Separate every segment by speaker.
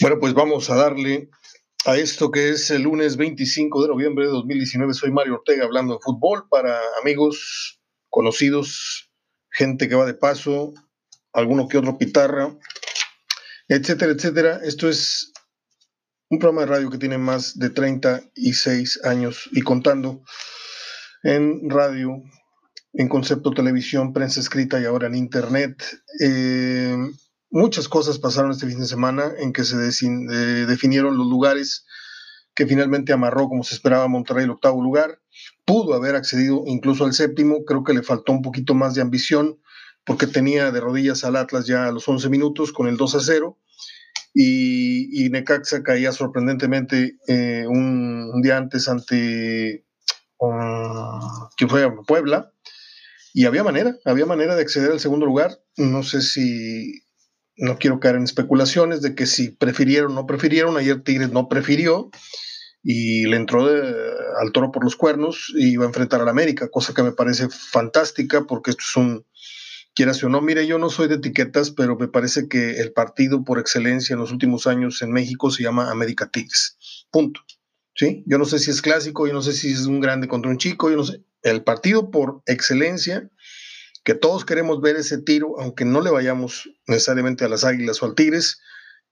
Speaker 1: Bueno, pues vamos a darle a esto que es el lunes 25 de noviembre de 2019. Soy Mario Ortega hablando de fútbol para amigos, conocidos, gente que va de paso, alguno que otro pitarra, etcétera, etcétera. Esto es un programa de radio que tiene más de 36 años y contando en radio, en concepto televisión, prensa escrita y ahora en internet. Eh, Muchas cosas pasaron este fin de semana en que se eh, definieron los lugares que finalmente amarró como se esperaba Monterrey el octavo lugar. Pudo haber accedido incluso al séptimo, creo que le faltó un poquito más de ambición porque tenía de rodillas al Atlas ya a los 11 minutos con el 2 a 0 y, Necaxa caía sorprendentemente eh, un, día antes ante um, fue Puebla y había manera, había manera de acceder al segundo lugar. No sé si no quiero caer en especulaciones de que si prefirieron o no prefirieron, ayer Tigres no prefirió y le entró al toro por los cuernos y iba a enfrentar al América, cosa que me parece fantástica porque esto es un, quieras o no, mire, yo no soy de etiquetas, pero me parece que el partido por excelencia en los últimos años en México se llama América Tigres, punto. ¿Sí? Yo no sé si es clásico, yo no sé si es un grande contra un chico, yo no sé. El partido por excelencia que todos queremos ver ese tiro, aunque no le vayamos necesariamente a las Águilas o al Tigres,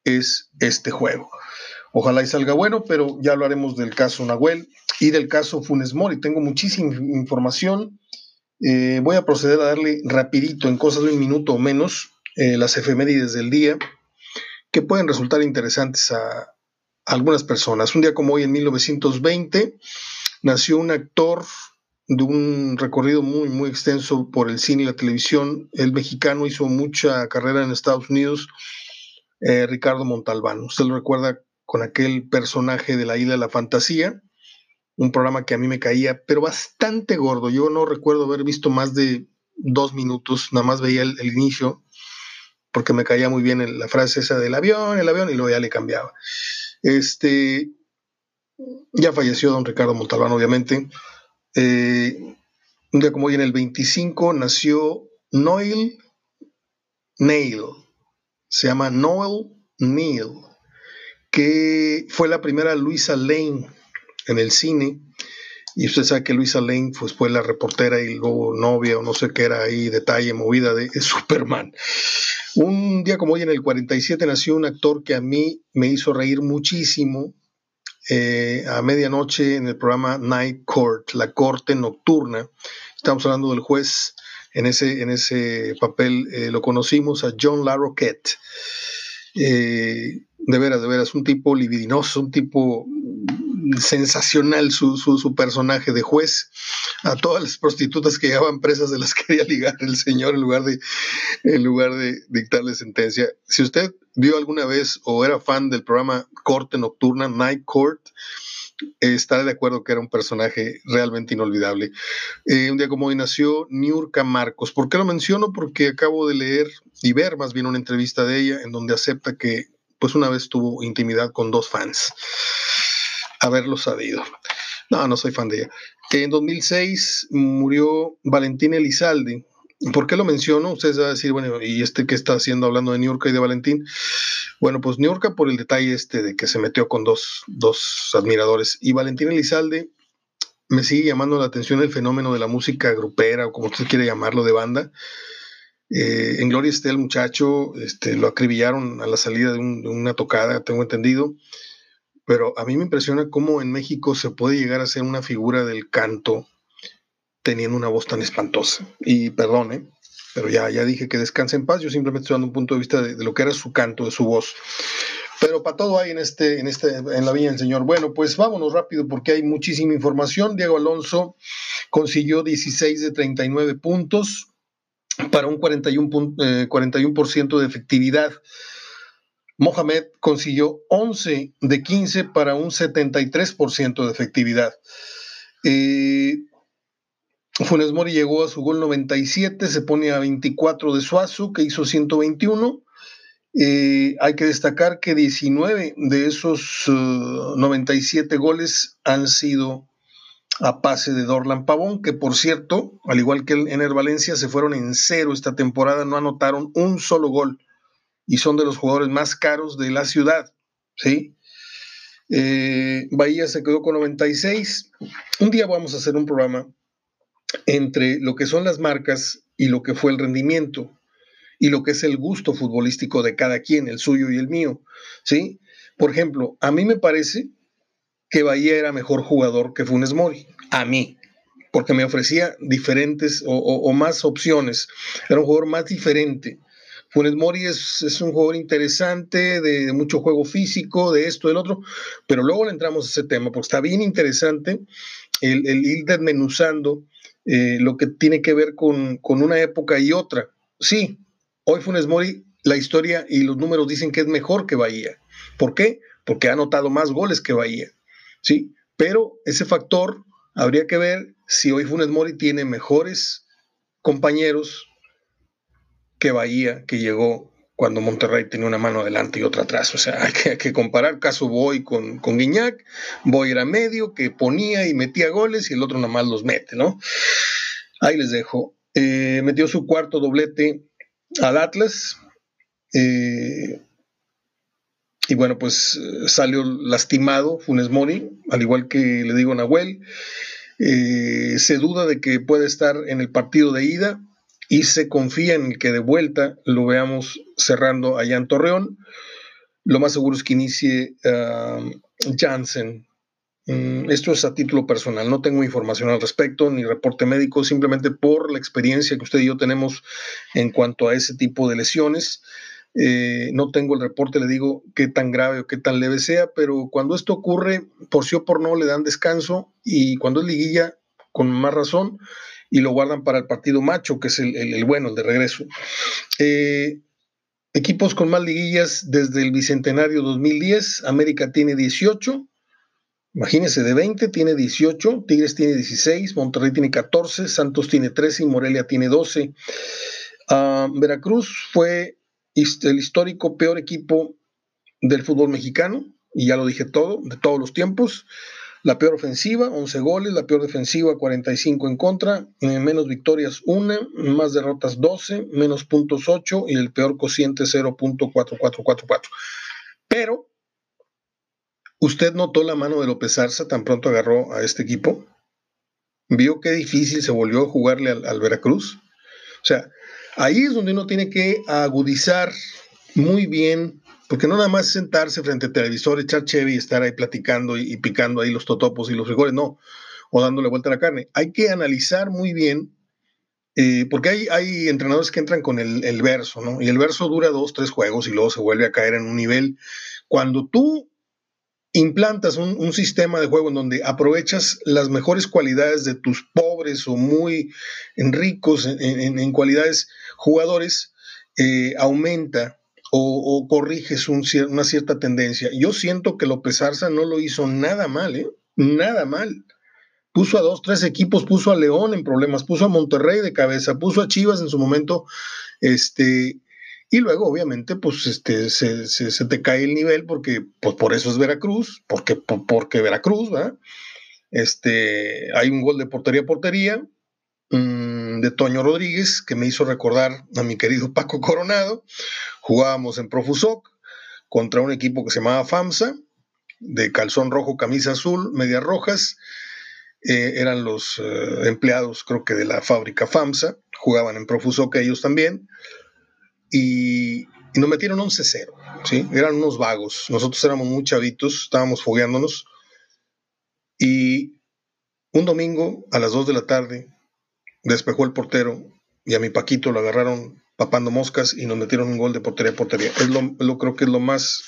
Speaker 1: es este juego. Ojalá y salga bueno, pero ya hablaremos del caso Nahuel y del caso Funes Mori. Tengo muchísima información. Eh, voy a proceder a darle rapidito, en cosas de un minuto o menos, eh, las efemérides del día, que pueden resultar interesantes a algunas personas. Un día como hoy, en 1920, nació un actor de un recorrido muy, muy extenso por el cine y la televisión. El mexicano hizo mucha carrera en Estados Unidos, eh, Ricardo Montalbán. Usted lo recuerda con aquel personaje de la isla de la fantasía, un programa que a mí me caía, pero bastante gordo. Yo no recuerdo haber visto más de dos minutos, nada más veía el, inicio, porque me caía muy bien la frase esa del avión, el avión, y luego ya le cambiaba. Este, ya falleció don Ricardo Montalbán, obviamente. Eh, un día como hoy, en el 25, nació Noel Neil. Se llama Noel Neil, que fue la primera Luisa Lane en el cine. Y usted sabe que Luisa Lane pues, fue la reportera y luego novia o no sé qué era ahí, detalle, movida de Superman. Un día como hoy, en el 47, nació un actor que a mí me hizo reír muchísimo, eh, a medianoche en el programa Night Court, la corte nocturna. Estamos hablando del juez, en ese, en ese papel eh, lo conocimos a John LaRoquette. Eh, de veras, de veras, un tipo libidinoso, un tipo sensacional su, su, personaje de juez. A todas las prostitutas que llevaban presas de las quería ligar el señor en lugar de, en lugar de dictarle sentencia. Si usted vio alguna vez o era fan del programa Corte Nocturna, Night Court, eh, de acuerdo que era un personaje realmente inolvidable. Eh, un día como hoy nació Niurka Marcos. ¿Por qué lo menciono? Porque acabo de leer y ver más bien una entrevista de ella en donde acepta que pues una vez tuvo intimidad con dos fans haberlo sabido. No, no soy fan de ella. En 2006 murió Valentín Elizalde. ¿Por qué lo menciono? Ustedes van a decir, bueno, ¿y este qué está haciendo hablando de Niurka y de Valentín? Bueno, pues Niurka por el detalle este de que se metió con dos, dos admiradores. Y Valentín Elizalde me sigue llamando la atención el fenómeno de la música grupera o como usted quiere llamarlo, de banda. Eh, en Gloria esté el muchacho, este, lo acribillaron a la salida de, una tocada, tengo entendido pero a mí me impresiona cómo en México se puede llegar a ser una figura del canto teniendo una voz tan espantosa. Y perdone, pero ya, ya dije que descanse en paz, yo simplemente estoy dando un punto de vista de, lo que era su canto, de su voz. Pero para todo hay en este, en este, en la Viña del Señor. Bueno, pues vámonos rápido porque hay muchísima información. Diego Alonso consiguió 16 de 39 puntos para un 41, eh, 41% de efectividad. Mohamed consiguió 11 de 15 para un 73% de efectividad. Eh, Funes Mori llegó a su gol 97, se pone a 24 de Suazu, que hizo 121. Eh, hay que destacar que 19 de esos 97 uh, goles han sido a pase de Dorlan Pavón, que por cierto, al igual que el Ener Valencia, se fueron en cero esta temporada, no anotaron un solo gol y son de los jugadores más caros de la ciudad. ¿sí? Eh, Bahía se quedó con 96. Un día vamos a hacer un programa entre lo que son las marcas y lo que fue el rendimiento y lo que es el gusto futbolístico de cada quien, el suyo y el mío, ¿sí? Por ejemplo, a mí me parece que Bahía era mejor jugador que Funes Mori, a mí, porque me ofrecía diferentes o, más opciones, era un jugador más diferente. Funes Mori es, un jugador interesante, de, mucho juego físico, de esto, del otro, pero luego le entramos a ese tema, porque está bien interesante el, ir desmenuzando eh, lo que tiene que ver con, con una época y otra. Sí, Hoy Funes Mori, la historia y los números dicen que es mejor que Bahía. ¿Por qué? Porque ha anotado más goles que Bahía. ¿Sí? Pero ese factor habría que ver si hoy Funes Mori tiene mejores compañeros que Bahía, que llegó cuando Monterrey tenía una mano adelante y otra atrás. O sea, hay que, que comparar caso Boy con, con Guiñac. Boy era medio, que ponía y metía goles y el otro nada más los mete, ¿no? Ahí les dejo. Eh, metió su cuarto doblete al Atlas. Eh, y bueno, pues salió lastimado Funes Mori, al igual que le digo Nahuel. Eh, se duda de que puede estar en el partido de ida y se confía en que de vuelta lo veamos cerrando allá en Torreón. Lo más seguro es que inicie uh, Jansen Mm, esto es a título personal, no tengo información al respecto ni reporte médico, simplemente por la experiencia que usted y yo tenemos en cuanto a ese tipo de lesiones. Eh, no tengo el reporte, le digo qué tan grave o qué tan leve sea, pero cuando esto ocurre, por sí o por no, le dan descanso y cuando es liguilla, con más razón, y lo guardan para el partido macho, que es el, bueno, el de regreso. Eh, equipos con más liguillas desde el Bicentenario 2010, América tiene 18, Imagínense, de 20 tiene 18, Tigres tiene 16, Monterrey tiene 14, Santos tiene 13 y Morelia tiene 12. Ah, Veracruz fue el histórico peor equipo del fútbol mexicano, y ya lo dije todo, de todos los tiempos. La peor ofensiva, 11 goles, la peor defensiva, 45 en contra, eh, menos victorias, 1, más derrotas, 12, menos puntos, 8 y el peor cociente, 0.4444. Pero ¿Usted notó la mano de López Arza tan pronto agarró a este equipo? ¿Vio qué difícil se volvió a jugarle al, Veracruz? O sea, ahí es donde uno tiene que agudizar muy bien, porque no nada más sentarse frente al televisor, echar cheve y estar ahí platicando y, picando ahí los totopos y los frijoles, no, o dándole vuelta a la carne. Hay que analizar muy bien, eh, porque hay, hay, entrenadores que entran con el, el verso, ¿no? Y el verso dura dos, tres juegos y luego se vuelve a caer en un nivel. Cuando tú implantas un, sistema de juego en donde aprovechas las mejores cualidades de tus pobres o muy ricos en, cualidades jugadores, eh, aumenta o, corriges una cierta tendencia. Yo siento que López Arza no lo hizo nada mal, ¿eh? nada mal. Puso a dos, tres equipos, puso a León en problemas, puso a Monterrey de cabeza, puso a Chivas en su momento, este, y luego, obviamente, pues este, se, te cae el nivel porque, pues por eso es Veracruz, porque, porque Veracruz, ¿verdad? Este, hay un gol de portería a portería de Toño Rodríguez que me hizo recordar a mi querido Paco Coronado. Jugábamos en Profusoc contra un equipo que se llamaba FAMSA, de calzón rojo, camisa azul, medias rojas. Eh, eran los eh, empleados, creo que de la fábrica FAMSA, jugaban en Profusoc ellos también y, nos metieron 11-0, ¿sí? Eran unos vagos. Nosotros éramos muy chavitos, estábamos fogueándonos. Y un domingo a las 2 de la tarde despejó el portero y a mi Paquito lo agarraron papando moscas y nos metieron un gol de portería a portería. Es lo, lo creo que es lo más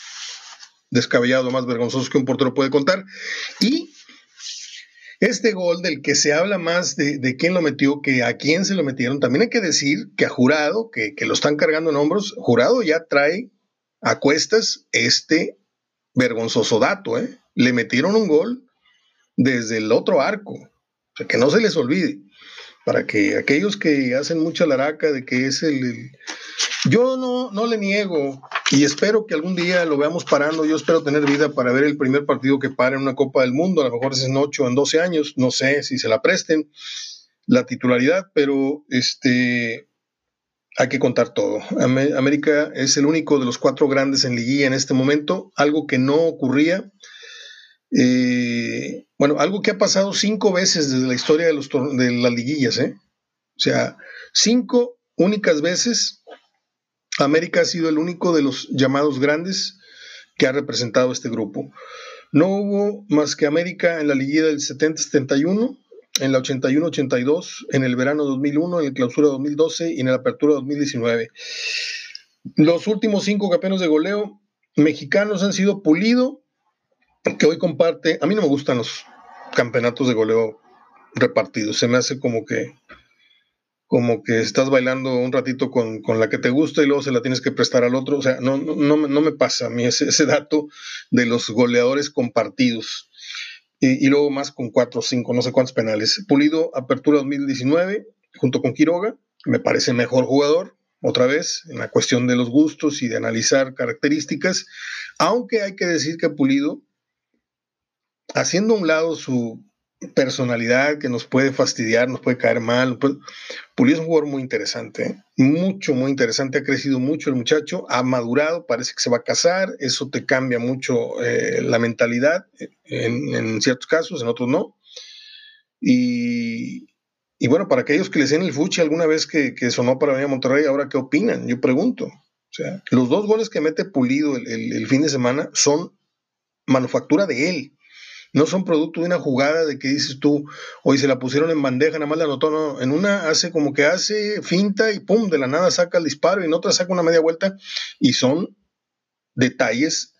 Speaker 1: descabellado, más vergonzoso que un portero puede contar. Y este gol del que se habla más de, quién lo metió que a quién se lo metieron, también hay que decir que a Jurado, que, lo están cargando en hombros, Jurado ya trae a cuestas este vergonzoso dato. ¿eh? Le metieron un gol desde el otro arco. O sea, que no se les olvide. Para que aquellos que hacen mucha laraca de que es el yo no, no le niego y espero que algún día lo veamos parando. Yo espero tener vida para ver el primer partido que pare en una Copa del Mundo. A lo mejor es en 8 o en 12 años. No sé si se la presten la titularidad, pero este, hay que contar todo. América es el único de los cuatro grandes en liguilla en este momento, algo que no ocurría. Eh, bueno, algo que ha pasado cinco veces desde la historia de, los, de las liguillas, ¿eh? O sea, cinco únicas veces América ha sido el único de los llamados grandes que ha representado este grupo. No hubo más que América en la liguilla del 70-71, en la 81-82, en el verano 2001, en el clausura 2012 y en la apertura 2019. Los últimos cinco campeones de goleo mexicanos han sido Pulido, que hoy comparte, a mí no me gustan los campeonatos de goleo repartidos, se me hace como que como que estás bailando un ratito con, la que te gusta y luego se la tienes que prestar al otro. O sea, no, no, no me pasa a mí ese, ese dato de los goleadores compartidos. Y, y, luego más con cuatro o cinco, no sé cuántos penales. Pulido, apertura 2019, junto con Quiroga, me parece mejor jugador, otra vez, en la cuestión de los gustos y de analizar características, aunque hay que decir que Pulido, haciendo a un lado su personalidad que nos puede fastidiar, nos puede caer mal. Pulido es un jugador muy interesante, mucho, muy interesante. Ha crecido mucho el muchacho, ha madurado, parece que se va a casar. Eso te cambia mucho eh, la mentalidad en, ciertos casos, en otros no. Y, bueno, para aquellos que les den el fuchi alguna vez que, sonó para venir a Monterrey, ahora qué opinan, yo pregunto. O sea, los dos goles que mete Pulido el fin de semana son manufactura de él no son producto de una jugada de que dices tú, hoy se la pusieron en bandeja, nada más la anotó, no, en una hace como que hace finta y pum, de la nada saca el disparo y en otra saca una media vuelta y son detalles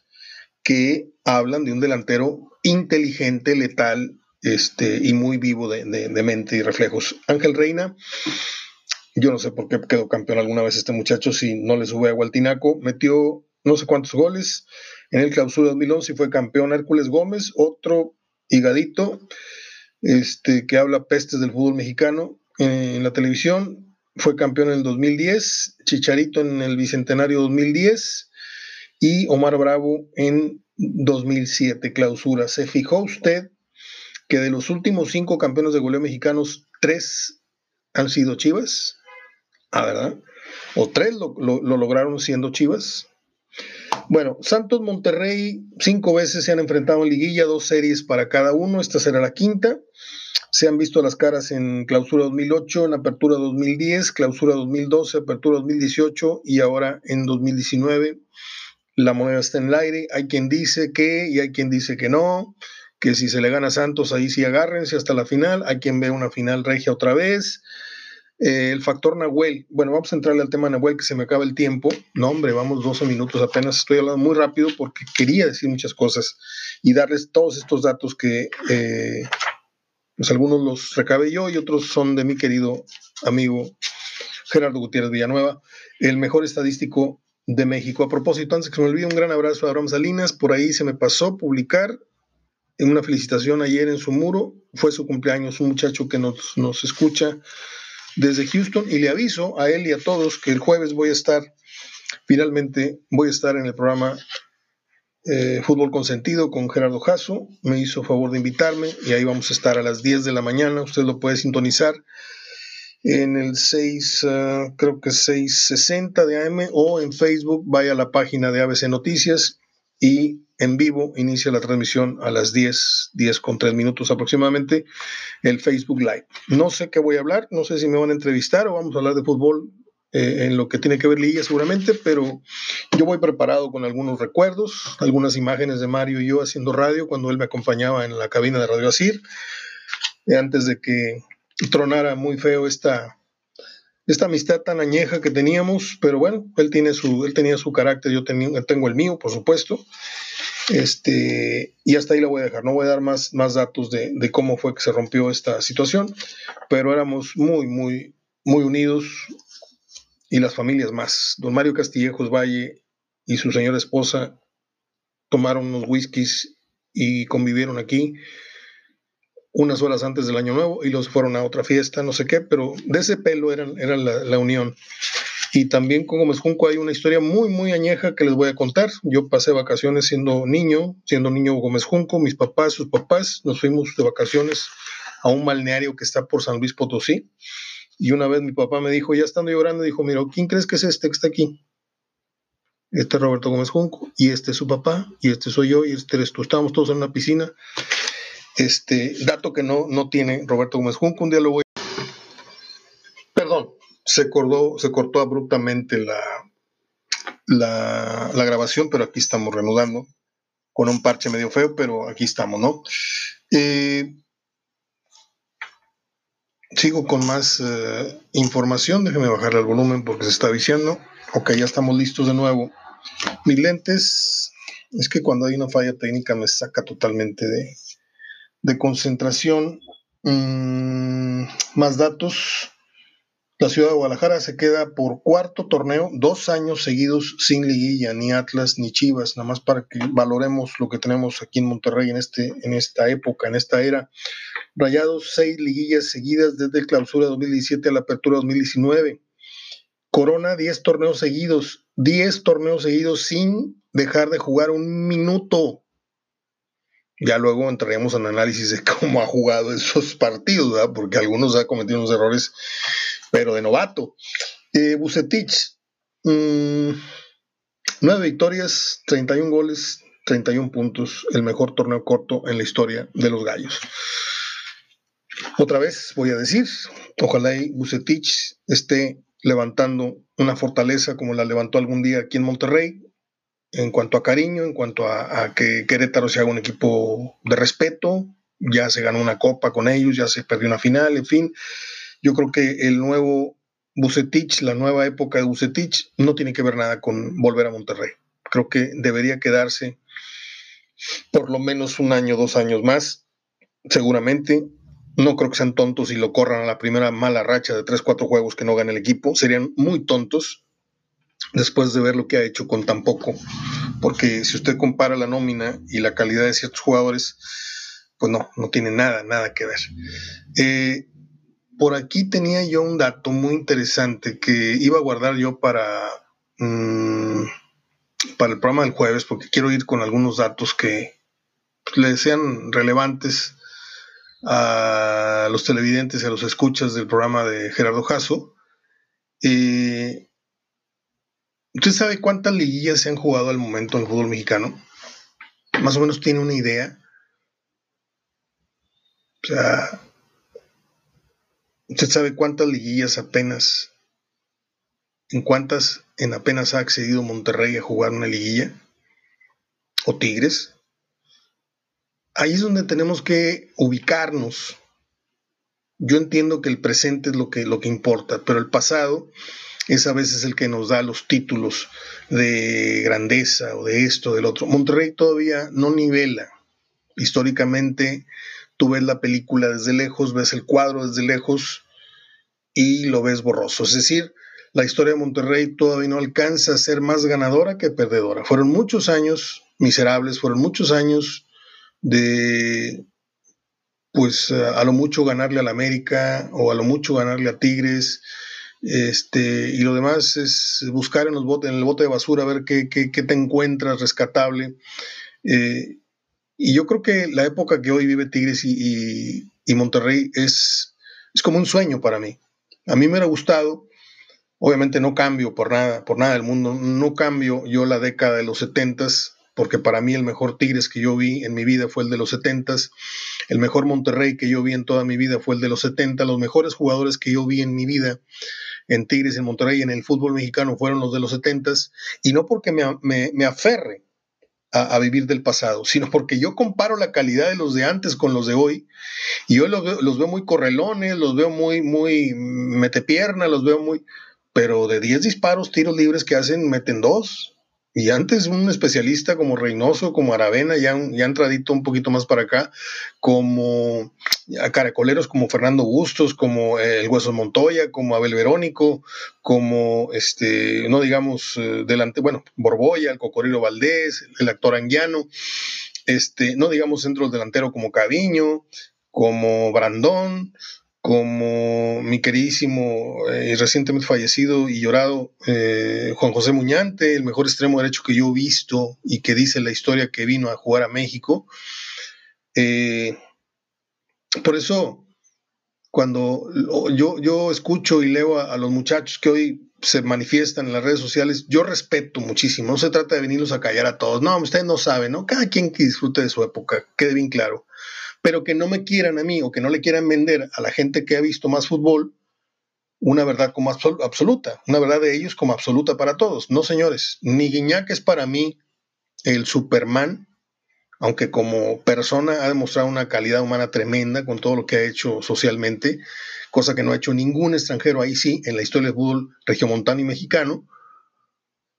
Speaker 1: que hablan de un delantero inteligente, letal este, y muy vivo de, mente y reflejos. Ángel Reina, yo no sé por qué quedó campeón alguna vez este muchacho si no le sube a Gualtinaco, metió no sé cuántos goles, en el clausura 2011 fue campeón Hércules Gómez, otro higadito este, que habla pestes del fútbol mexicano en la televisión. Fue campeón en el 2010, Chicharito en el Bicentenario 2010 y Omar Bravo en 2007, clausura. ¿Se fijó usted que de los últimos cinco campeones de goleo mexicanos, tres han sido Chivas? Ah, ¿verdad? O tres lo lograron siendo Chivas. Bueno, Santos Monterrey cinco veces se han enfrentado en liguilla, dos series para cada uno, esta será la quinta. Se han visto las caras en clausura 2008, en apertura 2010, clausura 2012, apertura 2018 y ahora en 2019. La moneda está en el aire, hay quien dice que y hay quien dice que no, que si se le gana a Santos ahí sí agárrense hasta la final, hay quien ve una final regia otra vez. Eh, el factor Nahuel. Bueno, vamos a entrarle al tema Nahuel, que se me acaba el tiempo. No, hombre, vamos 12 minutos apenas. Estoy hablando muy rápido porque quería decir muchas cosas y darles todos estos datos que, eh, pues algunos los recabé yo y otros son de mi querido amigo Gerardo Gutiérrez Villanueva, el mejor estadístico de México. A propósito, antes que se me olvide, un gran abrazo a Abraham Salinas. Por ahí se me pasó publicar una felicitación ayer en su muro. Fue su cumpleaños, un muchacho que nos, nos escucha desde Houston y le aviso a él y a todos que el jueves voy a estar, finalmente voy a estar en el programa eh, Fútbol Consentido con Gerardo Jasso. Me hizo favor de invitarme y ahí vamos a estar a las 10 de la mañana. Usted lo puede sintonizar en el 6, ah, creo que 660 de AM o en Facebook. Vaya a la página de ABC Noticias y en vivo inicia la transmisión a las 10, 10 con 3 minutos aproximadamente, el Facebook Live. No sé qué voy a hablar, no sé si me van a entrevistar o vamos a hablar de fútbol eh, en lo que tiene que ver Lilla seguramente, pero yo voy preparado con algunos recuerdos, algunas imágenes de Mario y yo haciendo radio cuando él me acompañaba en la cabina de Radio Asir, eh, antes de que tronara muy feo esta, esta amistad tan añeja que teníamos, pero bueno, él, tiene su, él tenía su carácter, yo tenía, tengo el mío, por supuesto. Este, y hasta ahí la voy a dejar. No voy a dar más, más datos de, de, cómo fue que se rompió esta situación, pero éramos muy, muy, muy unidos y las familias más. Don Mario Castillejos Valle y su señora esposa tomaron unos whiskies y convivieron aquí unas horas antes del año nuevo y los fueron a otra fiesta, no sé qué, pero de ese pelo era, era la, unión. Y también con Gómez Junco hay una historia muy, muy añeja que les voy a contar. Yo pasé vacaciones siendo niño, siendo niño Gómez Junco, mis papás, sus papás, nos fuimos de vacaciones a un balneario que está por San Luis Potosí. Y una vez mi papá me dijo, ya estando llorando, dijo, mira, ¿quién crees que es este que está aquí? Este es Roberto Gómez Junco, y este es su papá, y este soy yo, y este eres tú. Estábamos todos en una piscina. Este dato que no, no tiene Roberto Gómez Junco, un día lo voy. Perdón, se cortó, se cortó abruptamente la, la, grabación, pero aquí estamos reanudando con un parche medio feo, pero aquí estamos, ¿no? Eh, sigo con más eh, información, déjeme bajarle el volumen porque se está diciendo. Ok, ya estamos listos de nuevo. Mis lentes, es que cuando hay una falla técnica me saca totalmente de, concentración. Mm, más datos. La ciudad de Guadalajara se queda por cuarto torneo, dos años seguidos sin liguilla, ni Atlas ni Chivas, nada más para que valoremos lo que tenemos aquí en Monterrey en, este, en esta época, en esta era. Rayados, seis liguillas seguidas desde el clausura 2017 a la apertura 2019. Corona, diez torneos seguidos, diez torneos seguidos sin dejar de jugar un minuto. Ya luego entraríamos en análisis de cómo ha jugado esos partidos, porque algunos han cometido unos errores pero de novato. Eh, Bucetich, mm, nueve victorias, 31 goles, 31 puntos, el mejor torneo corto en la historia de los gallos. Otra vez voy a decir, ojalá y Bucetich esté levantando una fortaleza como la levantó algún día aquí en Monterrey, en cuanto a cariño, en cuanto a, que Querétaro se haga un equipo de respeto, ya se ganó una copa con ellos, ya se perdió una final, en fin, yo creo que el nuevo Bucetich, la nueva época de Bucetich, no tiene que ver nada con volver a Monterrey. Creo que debería quedarse por lo menos un año, dos años más, seguramente. No creo que sean tontos y lo corran a la primera mala racha de tres, cuatro juegos que no gane el equipo. Serían muy tontos después de ver lo que ha hecho con tan poco. Porque si usted compara la nómina y la calidad de ciertos jugadores, pues no, no tiene nada, nada que ver. Eh, por aquí tenía yo un dato muy interesante que iba a guardar yo para, mm, para el programa del jueves, porque quiero ir con algunos datos que pues, le sean relevantes a los televidentes y a los escuchas del programa de Gerardo Jasso. Eh, ¿Usted sabe cuántas liguillas se han jugado al momento en el fútbol mexicano? Más o menos tiene una idea. O sea, ¿Usted sabe cuántas liguillas apenas, en cuántas en apenas ha accedido Monterrey a jugar una liguilla? ¿O Tigres? Ahí es donde tenemos que ubicarnos. Yo entiendo que el presente es lo que, lo que importa, pero el pasado es a veces el que nos da los títulos de grandeza o de esto, del otro. Monterrey todavía no nivela históricamente tú ves la película desde lejos, ves el cuadro desde lejos y lo ves borroso. Es decir, la historia de Monterrey todavía no alcanza a ser más ganadora que perdedora. Fueron muchos años miserables, fueron muchos años de, pues a lo mucho ganarle al América o a lo mucho ganarle a Tigres. Este, y lo demás es buscar en, los botes, en el bote de basura, ver qué, te encuentras rescatable. Eh, y yo creo que la época que hoy vive Tigres y, Monterrey es, es, como un sueño para mí. A mí me hubiera gustado, obviamente no cambio por nada, por nada del mundo, no cambio yo la década de los setentas, porque para mí el mejor Tigres que yo vi en mi vida fue el de los setentas, el mejor Monterrey que yo vi en toda mi vida fue el de los 70, los mejores jugadores que yo vi en mi vida en Tigres, en Monterrey, en el fútbol mexicano fueron los de los setentas, y no porque me, me, me aferre a, vivir del pasado, sino porque yo comparo la calidad de los de antes con los de hoy y hoy los veo, los veo muy correlones, los veo muy, muy metepierna, los veo muy, pero de 10 disparos, tiros libres que hacen, meten dos. Y antes un especialista como Reynoso, como Aravena, ya, ya han tradito un poquito más para acá, como a caracoleros como Fernando Bustos, como el Hueso Montoya, como Abel Verónico, como este, no digamos, eh, delante, bueno, Borboya, el Cocoriro Valdés, el actor Anguiano, este, no digamos centro delantero como Caviño, como Brandón, como mi queridísimo y eh, recientemente fallecido y llorado eh, Juan José Muñante, el mejor extremo derecho que yo he visto y que dice la historia que vino a jugar a México. Eh, por eso cuando yo, yo escucho y leo a, los muchachos que hoy se manifiestan en las redes sociales, yo respeto muchísimo. No se trata de venirlos a callar a todos. No, ustedes no saben, ¿no? Cada quien que disfrute de su época, quede bien claro. Pero que no me quieran a mí o que no le quieran vender a la gente que ha visto más fútbol una verdad como absoluta, una verdad de ellos como absoluta para todos. No, señores, ni Guiñac es para mí el Superman aunque como persona ha demostrado una calidad humana tremenda con todo lo que ha hecho socialmente, cosa que no ha hecho ningún extranjero ahí sí en la historia del fútbol regiomontano y mexicano.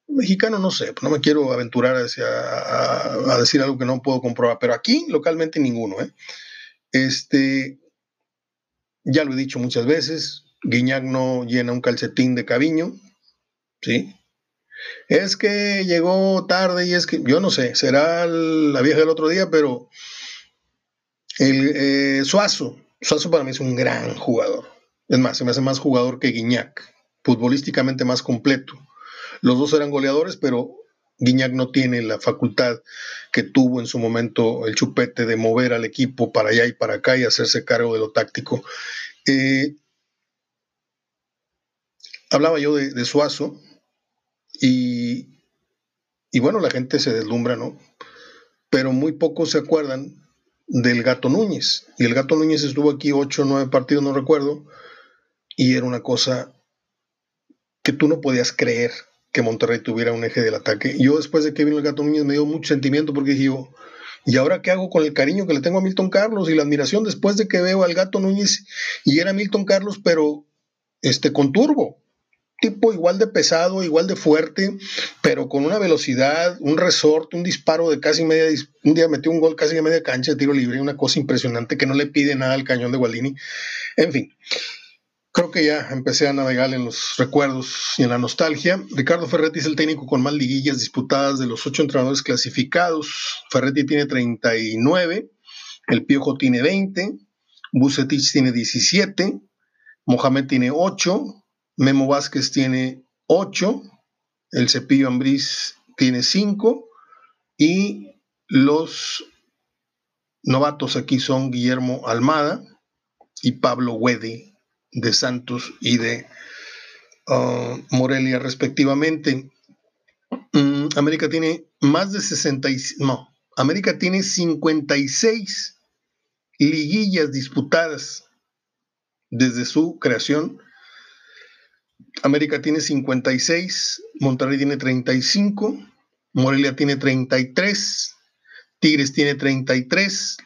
Speaker 1: Mexicano no sé, no me quiero aventurar a, decir algo que no puedo comprobar, pero aquí localmente ninguno. ¿eh? Este, ya lo he dicho muchas veces, Guiñac no llena un calcetín de cabiño, ¿sí? Es que llegó tarde y es que, yo no sé, será la vieja del otro día, pero el eh, Suazo, Suazo para mí es un gran jugador. Es más, se me hace más jugador que Guiñac, futbolísticamente más completo. Los dos eran goleadores, pero Guiñac no tiene la facultad que tuvo en su momento el chupete de mover al equipo para allá y para acá y hacerse cargo de lo táctico. Eh, hablaba yo de Suazo, y, bueno, la gente se deslumbra, ¿no? Pero muy pocos se acuerdan del Gato Núñez. Y el Gato Núñez estuvo aquí ocho o nueve partidos, no recuerdo, y era una cosa que tú no podías creer que Monterrey tuviera un eje del ataque. Yo después de que vino el Gato Núñez me dio mucho sentimiento porque dije yo, ¿y ahora qué hago con el cariño que le tengo a Milton Carlos y la admiración después de que veo al Gato Núñez y era Milton Carlos pero este con turbo? Tipo igual de pesado, igual de fuerte, pero con una velocidad, un resorte, un disparo de casi media, un día metió un gol casi de media cancha de tiro libre, una cosa impresionante que no le pide nada al cañón de Gualdini. En fin, creo que ya empecé a navegar en los recuerdos y en la nostalgia. Ricardo Ferretti es el técnico con más liguillas disputadas de los ocho entrenadores clasificados. Ferretti tiene 39, el Piojo tiene 20, Bucetich tiene 17, Mohamed tiene 8, Memo Vázquez tiene 8, el Cepillo Ambriz tiene 5 y los novatos aquí son Guillermo Almada y Pablo Huede de Santos y de uh, Morelia respectivamente. Mm, América tiene más de 60, no, América tiene 56 liguillas disputadas desde su creación América tiene 56, Monterrey tiene 35, Morelia tiene 33, Tigres tiene 33,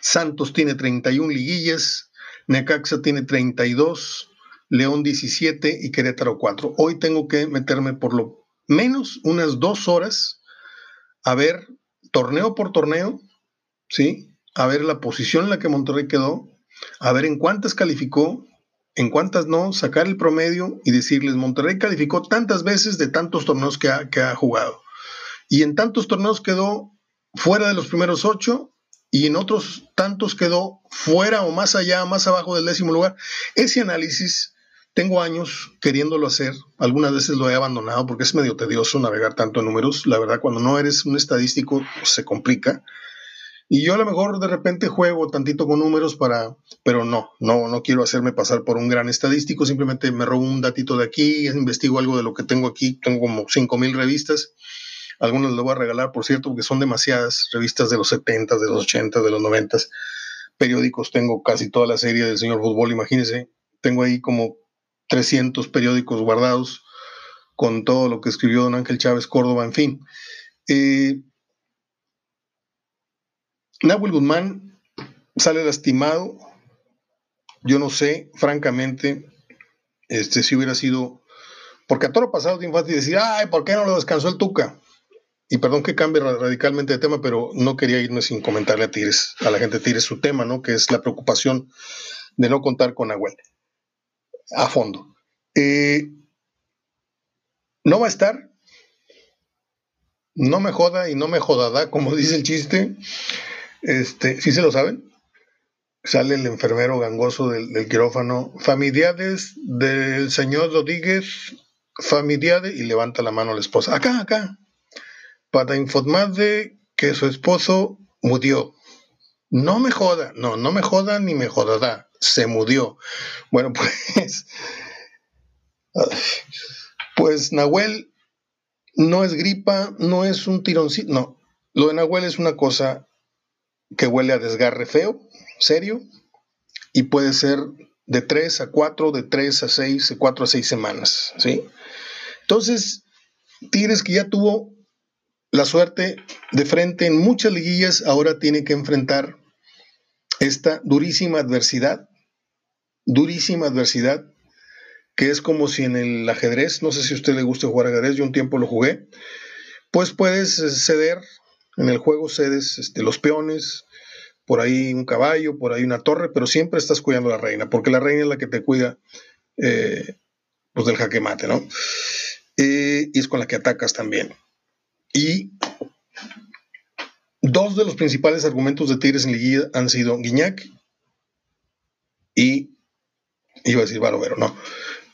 Speaker 1: Santos tiene 31 liguillas, Necaxa tiene 32, León 17 y Querétaro 4. Hoy tengo que meterme por lo menos unas dos horas a ver torneo por torneo, ¿sí? A ver la posición en la que Monterrey quedó, a ver en cuántas calificó, en cuántas no, sacar el promedio y decirles, Monterrey calificó tantas veces de tantos torneos que ha, que ha jugado. Y en tantos torneos quedó fuera de los primeros ocho y en otros tantos quedó fuera o más allá, más abajo del décimo lugar. Ese análisis tengo años queriéndolo hacer, algunas veces lo he abandonado porque es medio tedioso navegar tanto en números. La verdad, cuando no eres un estadístico se complica. Y yo a lo mejor de repente juego tantito con números para, pero no, no, no quiero hacerme pasar por un gran estadístico, simplemente me robo un datito de aquí, investigo algo de lo que tengo aquí, tengo como 5000 revistas, algunas les voy a regalar, por cierto, porque son demasiadas revistas de los 70, de los 80, de los 90, periódicos, tengo casi toda la serie del señor fútbol, imagínense, tengo ahí como 300 periódicos guardados con todo lo que escribió don Ángel Chávez Córdoba, en fin. Eh, Nahuel Guzmán sale lastimado. Yo no sé, francamente, este, si hubiera sido. Porque a todo lo pasado tiene fácil decir, ay, ¿por qué no lo descansó el Tuca? Y perdón que cambie radicalmente de tema, pero no quería irme sin comentarle a Tigres, a la gente Tigres su tema, ¿no? Que es la preocupación de no contar con Nahuel a fondo. Eh, no va a estar. No me joda y no me jodada, como dice el chiste. Este, ¿sí se lo saben? Sale el enfermero gangoso del, quirófano. Familiares del señor Rodríguez, familiares, y levanta la mano a la esposa. Acá, acá. Para informarle que su esposo murió. No me joda, no, no me joda ni me jodará. se mudió. Bueno, pues, pues Nahuel no es gripa, no es un tironcito, no. Lo de Nahuel es una cosa que huele a desgarre feo, serio, y puede ser de 3 a 4, de 3 a 6, de 4 a 6 semanas, ¿sí? Entonces, Tigres que ya tuvo la suerte de frente en muchas liguillas, ahora tiene que enfrentar esta durísima adversidad, durísima adversidad, que es como si en el ajedrez, no sé si a usted le gusta jugar ajedrez, yo un tiempo lo jugué, pues puedes ceder, en el juego cedes este, los peones, por ahí un caballo, por ahí una torre, pero siempre estás cuidando a la reina, porque la reina es la que te cuida eh, pues del jaque mate, ¿no? Eh, y es con la que atacas también. Y dos de los principales argumentos de Tigres en liguilla han sido Guiñac y, iba a decir Barovero, no,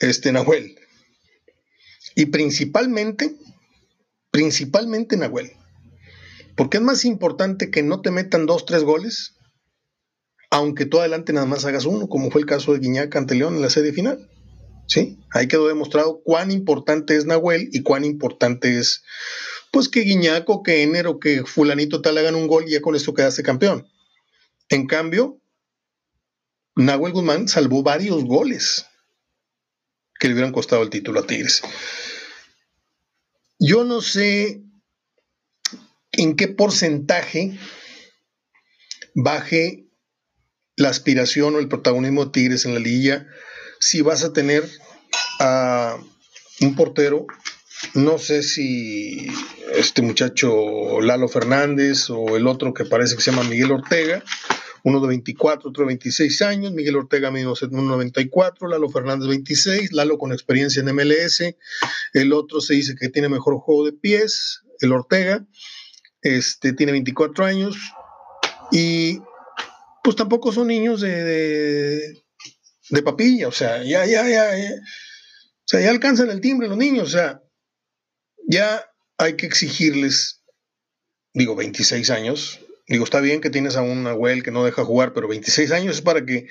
Speaker 1: este Nahuel. Y principalmente, principalmente Nahuel. Porque es más importante que no te metan dos, tres goles, aunque tú adelante nada más hagas uno, como fue el caso de Guiñac ante León en la serie final. ¿Sí? Ahí quedó demostrado cuán importante es Nahuel y cuán importante es, pues, que Guiñac que Ener o que Fulanito tal hagan un gol y ya con esto quedaste campeón. En cambio, Nahuel Guzmán salvó varios goles que le hubieran costado el título a Tigres. Yo no sé en qué porcentaje baje la aspiración o el protagonismo de Tigres en la liguilla si vas a tener a un portero, no sé si este muchacho Lalo Fernández o el otro que parece que se llama Miguel Ortega, uno de 24, otro de 26 años, Miguel Ortega mismo 94, Lalo Fernández 26, Lalo con experiencia en MLS, el otro se dice que tiene mejor juego de pies, el Ortega, este, tiene 24 años y pues tampoco son niños de, de, papilla, o sea, ya, ya, ya, ya, o sea, ya alcanzan el timbre los niños, o sea, ya hay que exigirles, digo, 26 años, Digo, está bien que tienes a un Nahuel que no deja jugar, pero 26 años es para que,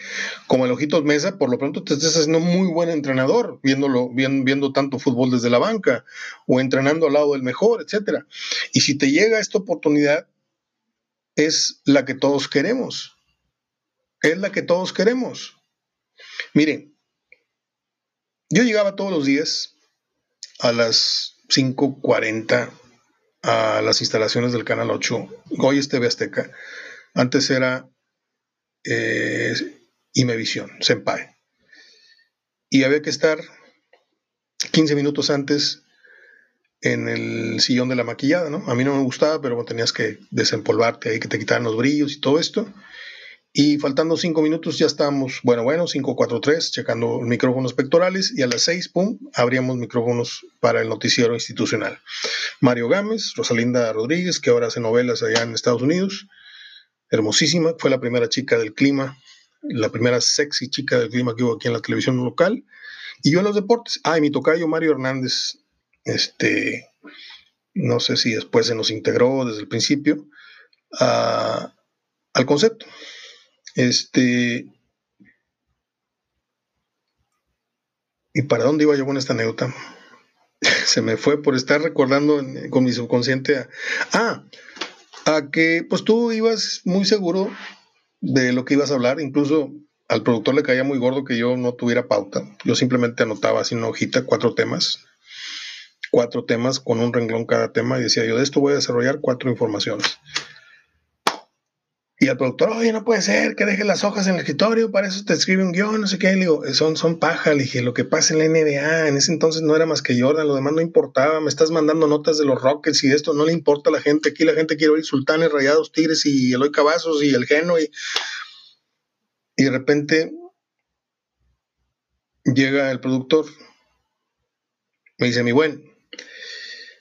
Speaker 1: como el Ojitos Mesa, por lo pronto te estés haciendo muy buen entrenador, viéndolo, viendo, tanto fútbol desde la banca o entrenando al lado del mejor, etcétera. Y si te llega esta oportunidad, es la que todos queremos. Es la que todos queremos. Miren, yo llegaba todos los días a las 5:40 a las instalaciones del Canal 8. Hoy es TV Azteca. Antes era eh, Imevisión, Senpai. Y había que estar 15 minutos antes en el sillón de la maquillada, ¿no? A mí no me gustaba, pero tenías que desempolvarte ahí, que te quitaran los brillos y todo esto. Y faltando cinco minutos ya estábamos, bueno, bueno, 543, checando micrófonos pectorales y a las 6, pum, abríamos micrófonos para el noticiero institucional. Mario Gámez, Rosalinda Rodríguez, que ahora hace novelas allá en Estados Unidos, hermosísima, fue la primera chica del clima, la primera sexy chica del clima que hubo aquí en la televisión local. Y yo en los deportes, ah, y mi tocayo Mario Hernández, este, no sé si después se nos integró desde el principio al concepto. Este. ¿Y para dónde iba yo con esta anécdota? Se me fue por estar recordando con mi subconsciente a. Ah, a que pues tú ibas muy seguro de lo que ibas a hablar, incluso al productor le caía muy gordo que yo no tuviera pauta. Yo simplemente anotaba así una hojita, cuatro temas, cuatro temas con un renglón cada tema y decía yo de esto voy a desarrollar cuatro informaciones. Y el productor, oye, no puede ser que deje las hojas en el escritorio, para eso te escribe un guion, no sé qué. Le digo, son, son paja, le dije, lo que pasa en la NBA, en ese entonces no era más que Jordan, lo demás no importaba, me estás mandando notas de los Rockets y esto no le importa a la gente, aquí la gente quiere oír Sultanes, Rayados, Tigres y Eloy Cavazos y el Geno. Y, y de repente llega el productor, me dice, mi buen,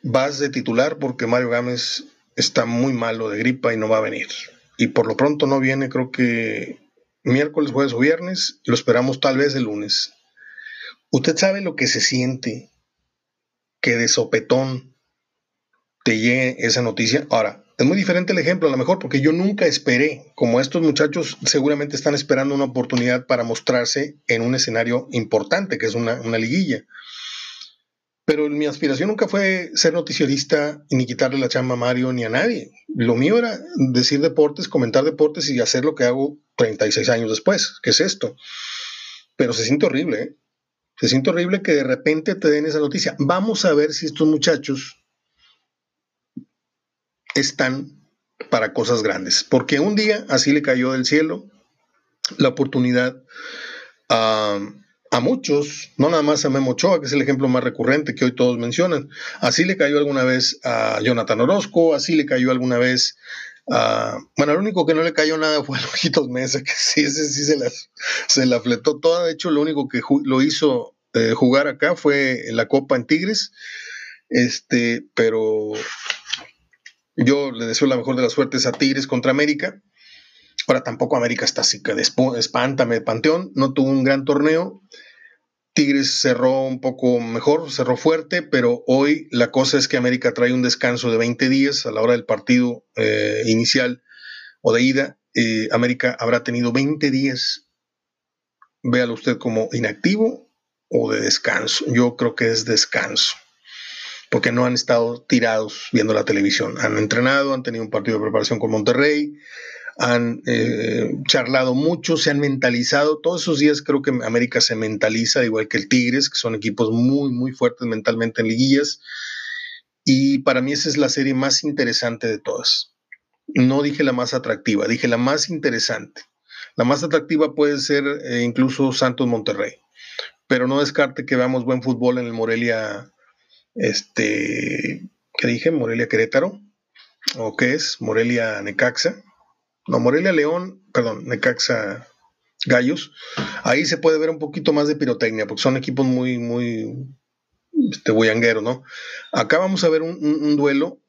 Speaker 1: vas de titular porque Mario Gámez está muy malo de gripa y no va a venir y por lo pronto no viene, creo que miércoles, jueves o viernes, lo esperamos tal vez el lunes. Usted sabe lo que se siente que de sopetón te llegue esa noticia. Ahora, Es muy diferente el ejemplo, a lo mejor, porque yo nunca esperé, como estos muchachos seguramente están esperando una oportunidad para mostrarse en un escenario importante, que es una, una liguilla. Pero mi aspiración nunca fue ser noticiarista ni quitarle la chamba a Mario ni a nadie. Lo mío era decir deportes, comentar deportes y hacer lo que hago 36 años después, que es esto. Pero se siente horrible, ¿eh? Se siente horrible que de repente te den esa noticia. Vamos a ver si estos muchachos están para cosas grandes. Porque un día así le cayó del cielo la oportunidad a, muchos, no nada más a Memo Ochoa, que es el ejemplo más recurrente que hoy todos mencionan. Así le cayó alguna vez a Jonathan Orozco, así le cayó alguna vez a... Bueno, el único que no le cayó nada fue a Lujitos Mesa, que sí, ese sí se la, se la fletó toda. De hecho, lo único que lo hizo eh, jugar acá fue la Copa en Tigres. Este, pero yo le deseo la mejor de las suertes a Tigres contra América. Ahora tampoco América está así que espántame Panteón. No tuvo un gran torneo. Tigres cerró un poco mejor, cerró fuerte, pero hoy la cosa es que América trae un descanso de 20 días a la hora del partido eh, inicial o de ida. América habrá tenido 20 días, véalo usted como inactivo o de descanso. Yo creo que es descanso porque no han estado tirados viendo la televisión. Han entrenado, han tenido un partido de preparación con Monterrey, han eh, charlado mucho, se han mentalizado. Todos esos días creo que América se mentaliza, igual que el Tigres, que son equipos muy, muy fuertes mentalmente en liguillas. Y para mí esa es la serie más interesante de todas. No dije la más atractiva, dije la más interesante. La más atractiva puede ser eh, incluso Santos Monterrey, pero no descarte que veamos buen fútbol en el Morelia este, ¿qué dije? Morelia Querétaro, o qué es, Morelia Necaxa, no, Morelia León, perdón, Necaxa Gallos, ahí se puede ver un poquito más de pirotecnia, porque son equipos muy, muy, este, boyangueros, ¿no? Acá vamos a ver un, duelo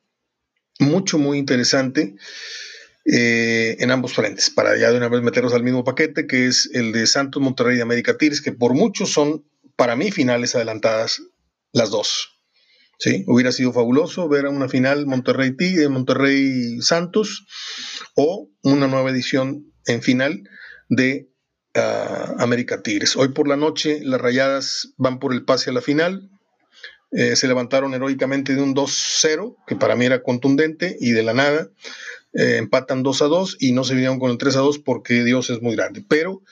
Speaker 1: mucho, muy interesante eh, en ambos frentes, para ya de una vez meternos al mismo paquete, que es el de Santos Monterrey y América Tigres, que por muchos son, para mí, finales adelantadas las dos. ¿Sí? Hubiera sido fabuloso ver una final Monterrey Monterrey Santos o una nueva edición en final de ah, América Tigres. Hoy por la noche las Rayadas van por el pase a la final. Eh, se levantaron heroicamente de un 2-0, que para mí era contundente, y de la nada eh, empatan 2 a 2 y no se vinieron con el 3 a 2 porque Dios es muy grande. Pero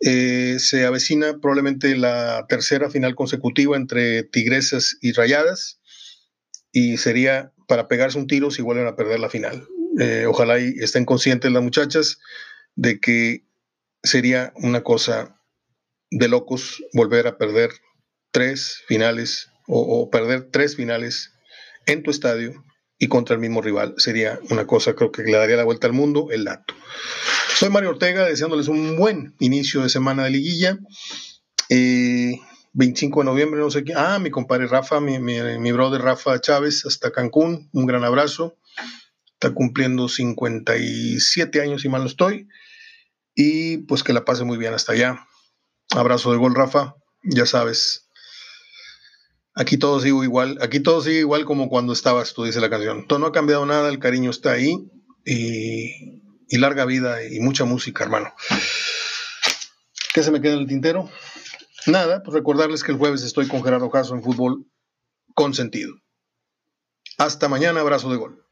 Speaker 1: eh, se avecina probablemente la tercera final consecutiva entre Tigresas y Rayadas y sería para pegarse un tiro si vuelven a perder la final. Eh, ojalá y estén conscientes las muchachas de que sería una cosa de locos volver a perder tres finales o, perder tres finales en tu estadio y contra el mismo rival. Sería una cosa, creo que le daría la vuelta al mundo, el dato. Soy Mario Ortega, deseándoles un buen inicio de semana de liguilla. Eh, 25 de noviembre, no sé qué. Ah, mi compadre Rafa, mi, mi, brother Rafa Chávez, hasta Cancún. Un gran abrazo. Está cumpliendo 57 años, si mal estoy. Y pues que la pase muy bien hasta allá. Abrazo de gol, Rafa. Ya sabes. Aquí todo sigue igual. Aquí todo sigue igual como cuando estabas, tú dice la canción. Todo no ha cambiado nada, el cariño está ahí. Y, y larga vida y mucha música, hermano. ¿Qué se me queda en el tintero? Nada, pues recordarles que el jueves estoy con Gerardo Caso en fútbol con sentido. Hasta mañana, abrazo de gol.